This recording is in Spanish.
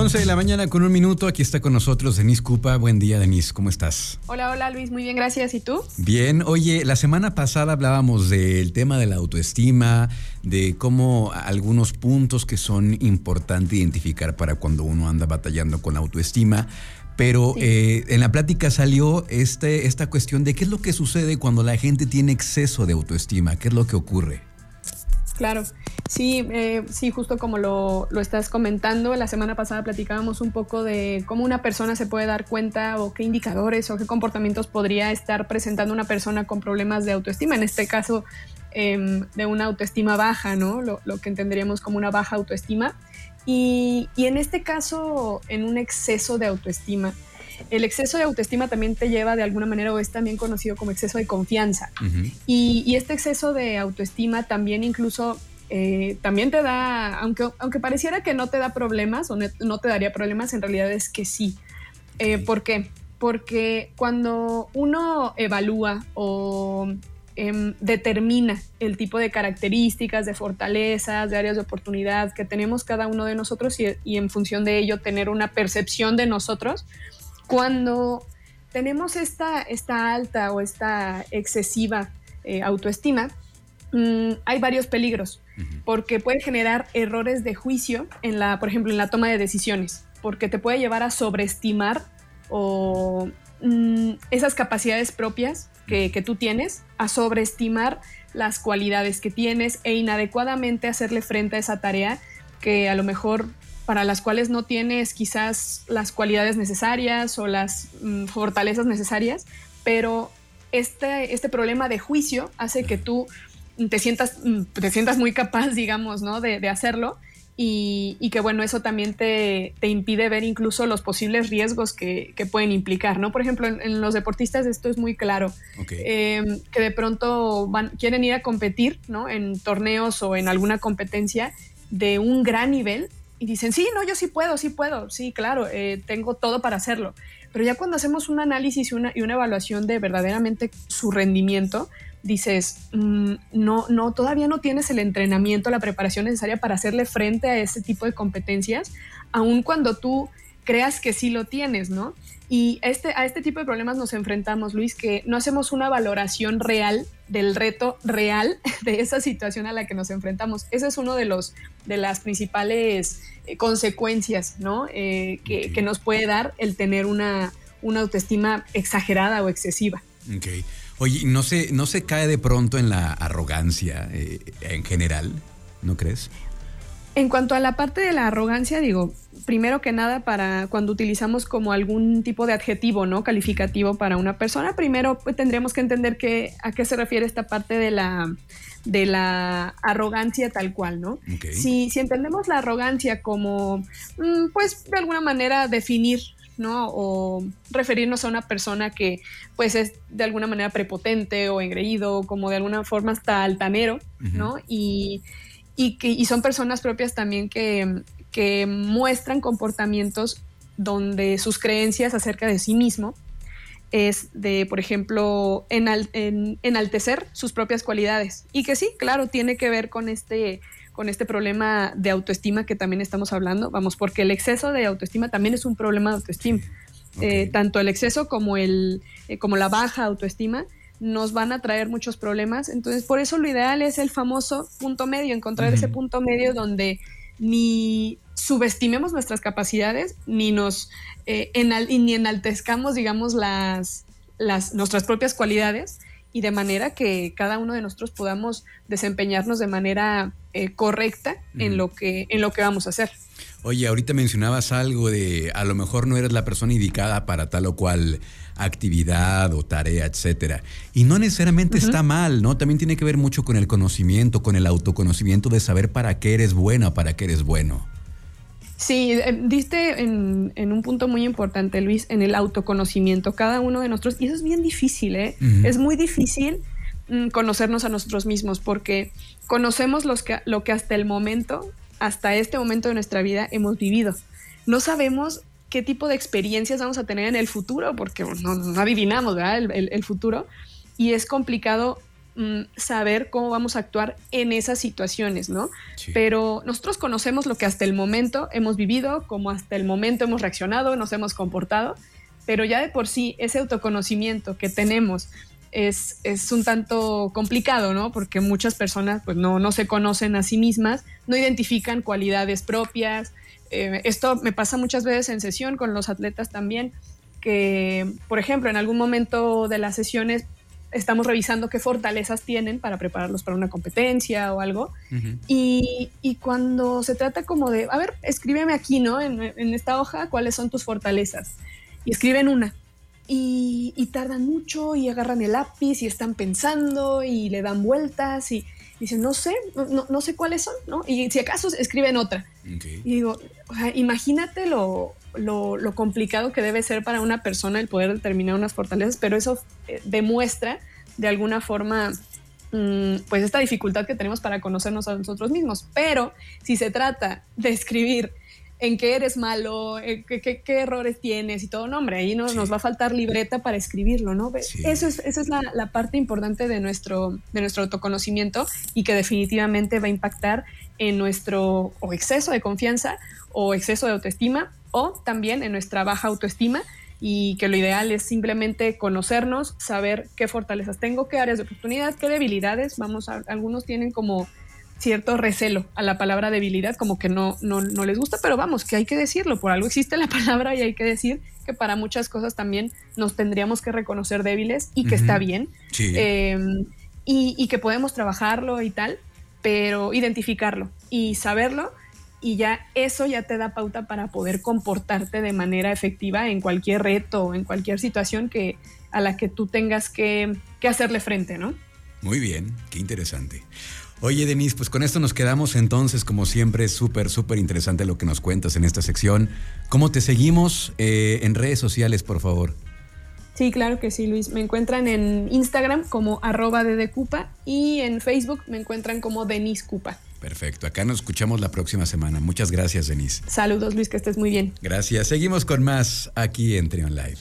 11 de la mañana con un minuto. Aquí está con nosotros Denise Cupa. Buen día, Denise. ¿Cómo estás? Hola, hola Luis. Muy bien, gracias. ¿Y tú? Bien. Oye, la semana pasada hablábamos del tema de la autoestima, de cómo algunos puntos que son importantes identificar para cuando uno anda batallando con la autoestima. Pero eh, en la plática salió este, esta cuestión de qué es lo que sucede cuando la gente tiene exceso de autoestima, qué es lo que ocurre. Claro, sí, eh, sí, justo como lo, lo, estás comentando, la semana pasada platicábamos un poco de cómo una persona se puede dar cuenta o qué indicadores o qué comportamientos podría estar presentando una persona con problemas de autoestima, en este caso em, de una autoestima baja, ¿no? Lo, lo, que entenderíamos como una baja autoestima. Y, y en este caso, en un exceso de autoestima, el exceso de autoestima también te lleva de alguna manera o es también conocido como exceso de confianza. y, este exceso de autoestima también incluso eh, también te da, aunque, aunque pareciera que no te da problemas o no te daría problemas, en realidad es que sí. Eh, ¿Por qué? Porque cuando uno evalúa o em, determina el tipo de características, de fortalezas, de áreas de oportunidad que tenemos cada uno de nosotros y en función de ello tener una percepción de nosotros, cuando tenemos esta, esta alta o esta excesiva eh, autoestima, mm, hay varios peligros, porque puede generar errores de juicio en la, por ejemplo, en la toma de decisiones, porque te puede llevar a sobreestimar o mm, esas capacidades propias que, que, tú tienes, a sobreestimar las cualidades que tienes e inadecuadamente hacerle frente a esa tarea que a lo mejor para las cuales no tienes quizás las cualidades necesarias o las mm, fortalezas necesarias, pero este, este problema de juicio hace que tú te sientas, mm, te sientas muy capaz, digamos, ¿no? de, hacerlo. Y, que bueno, eso también te, impide ver incluso los posibles riesgos que, pueden implicar, ¿no? Por ejemplo, en, los deportistas esto es muy claro, em, que de pronto van, quieren ir a competir, ¿no? En torneos o en alguna competencia de un gran nivel y dicen, sí, no, yo sí puedo, sí puedo, sí, claro, eh, tengo todo para hacerlo. Pero ya cuando hacemos un análisis y una, y una evaluación de verdaderamente su rendimiento, dices, mm, no, no, todavía no tienes el entrenamiento, la preparación necesaria para hacerle frente a ese tipo de competencias, aun cuando tú creas que sí lo tienes, ¿no? Y este, a este tipo de problemas nos enfrentamos, Luis, que no hacemos una valoración real del reto real de esa situación a la que nos enfrentamos. Ese es uno de los de las principales eh, consecuencias, ¿no? Eh, que, que, nos puede dar el tener una, una autoestima exagerada o excesiva. Ok. Oye, ¿no se, no se cae de pronto en la arrogancia eh, en general? ¿No crees? En cuanto a la parte de la arrogancia, digo, primero que nada, para cuando utilizamos como algún tipo de adjetivo, ¿no? Calificativo para una persona, primero pues, tendríamos que entender que, a qué se refiere esta parte de la, de la arrogancia tal cual, ¿no? Si, si, entendemos la arrogancia como, mm, pues, de alguna manera definir ¿no? O referirnos a una persona que pues es de alguna manera prepotente o engreído, como de alguna forma hasta altanero, ¿no? Y, y, que, y son personas propias también que, que muestran comportamientos donde sus creencias acerca de sí mismo es de, por ejemplo, enaltecer sus propias cualidades. Y que sí, claro, tiene que ver con este, con este problema de autoestima que también estamos hablando. Vamos, porque el exceso de autoestima también es un problema de autoestima. Eh, tanto el exceso como, el, eh, como la baja autoestima nos van a traer muchos problemas. Entonces, por eso lo ideal es el famoso punto medio, encontrar ese punto medio donde ni subestimemos nuestras capacidades, ni nos eh, ni enaltezcamos, digamos, las, las, nuestras propias cualidades, y de manera que cada uno de nosotros podamos desempeñarnos de manera eh, correcta en, lo que, en lo que vamos a hacer. Oye, ahorita mencionabas algo de a lo mejor no eres la persona indicada para tal o cual actividad o tarea, etcétera. Y no necesariamente está mal, ¿no? También tiene que ver mucho con el conocimiento, con el autoconocimiento de saber para qué eres buena, para qué eres bueno. Sí, eh, diste en, un punto muy importante, Luis, en el autoconocimiento, cada uno de nosotros, y eso es bien difícil, ¿eh? Es muy difícil mm, conocernos a nosotros mismos porque conocemos los que, lo que hasta el momento, hasta este momento de nuestra vida hemos vivido. No sabemos qué tipo de experiencias vamos a tener en el futuro porque no, adivinamos ¿verdad? El, el, futuro y es complicado mm, saber cómo vamos a actuar en esas situaciones, ¿no? Pero nosotros conocemos lo que hasta el momento hemos vivido, cómo hasta el momento hemos reaccionado, nos hemos comportado, pero ya de por sí ese autoconocimiento que tenemos es, es, un tanto complicado, ¿no? Porque muchas personas pues no, no se conocen a sí mismas, no identifican cualidades propias. Eh, esto me pasa muchas veces en sesión con los atletas también, que, por ejemplo, en algún momento de las sesiones estamos revisando qué fortalezas tienen para prepararlos para una competencia o algo. y, y, cuando se trata como de, a ver, escríbeme aquí, ¿no? En, en esta hoja, ¿cuáles son tus fortalezas? Y escriben una y, tardan mucho y agarran el lápiz y están pensando y le dan vueltas y dicen, no sé, no, sé cuáles son, ¿no? Y si acaso escriben otra. Y digo, imagínate lo, lo, complicado que debe ser para una persona el poder determinar unas fortalezas, pero eso eh, demuestra de alguna forma mm, pues esta dificultad que tenemos para conocernos a nosotros mismos. Pero si se trata de escribir en qué eres malo, qué, errores tienes y todo, no, hombre, ahí nos, nos va a faltar libreta para escribirlo, ¿no? Eso es, esa es la, parte importante de nuestro, de nuestro autoconocimiento y que definitivamente va a impactar en nuestro o exceso de confianza o exceso de autoestima o también en nuestra baja autoestima y que lo ideal es simplemente conocernos, saber qué fortalezas tengo, qué áreas de oportunidad, qué debilidades, vamos a, algunos tienen como cierto recelo a la palabra debilidad, como que no, no, no, les gusta, pero vamos, que hay que decirlo, por algo existe la palabra y hay que decir que para muchas cosas también nos tendríamos que reconocer débiles y que está bien em, y, y, que podemos trabajarlo y tal, pero identificarlo y saberlo y ya eso ya te da pauta para poder comportarte de manera efectiva en cualquier reto o en cualquier situación que, a la que tú tengas que, que hacerle frente, ¿no? Muy bien, qué interesante. Oye, Denise, pues con esto nos quedamos entonces, como siempre, súper, súper interesante lo que nos cuentas en esta sección. ¿Cómo te seguimos eh, en redes sociales, por favor? Sí, claro que sí, Luis. Me encuentran en Instagram como arroba dedecupa y en Facebook me encuentran como Denise Cupa. Perfecto, acá nos escuchamos la próxima semana. Muchas gracias, Denise. Saludos, Luis, que estés muy bien. Gracias. Seguimos con más aquí en Trion Live.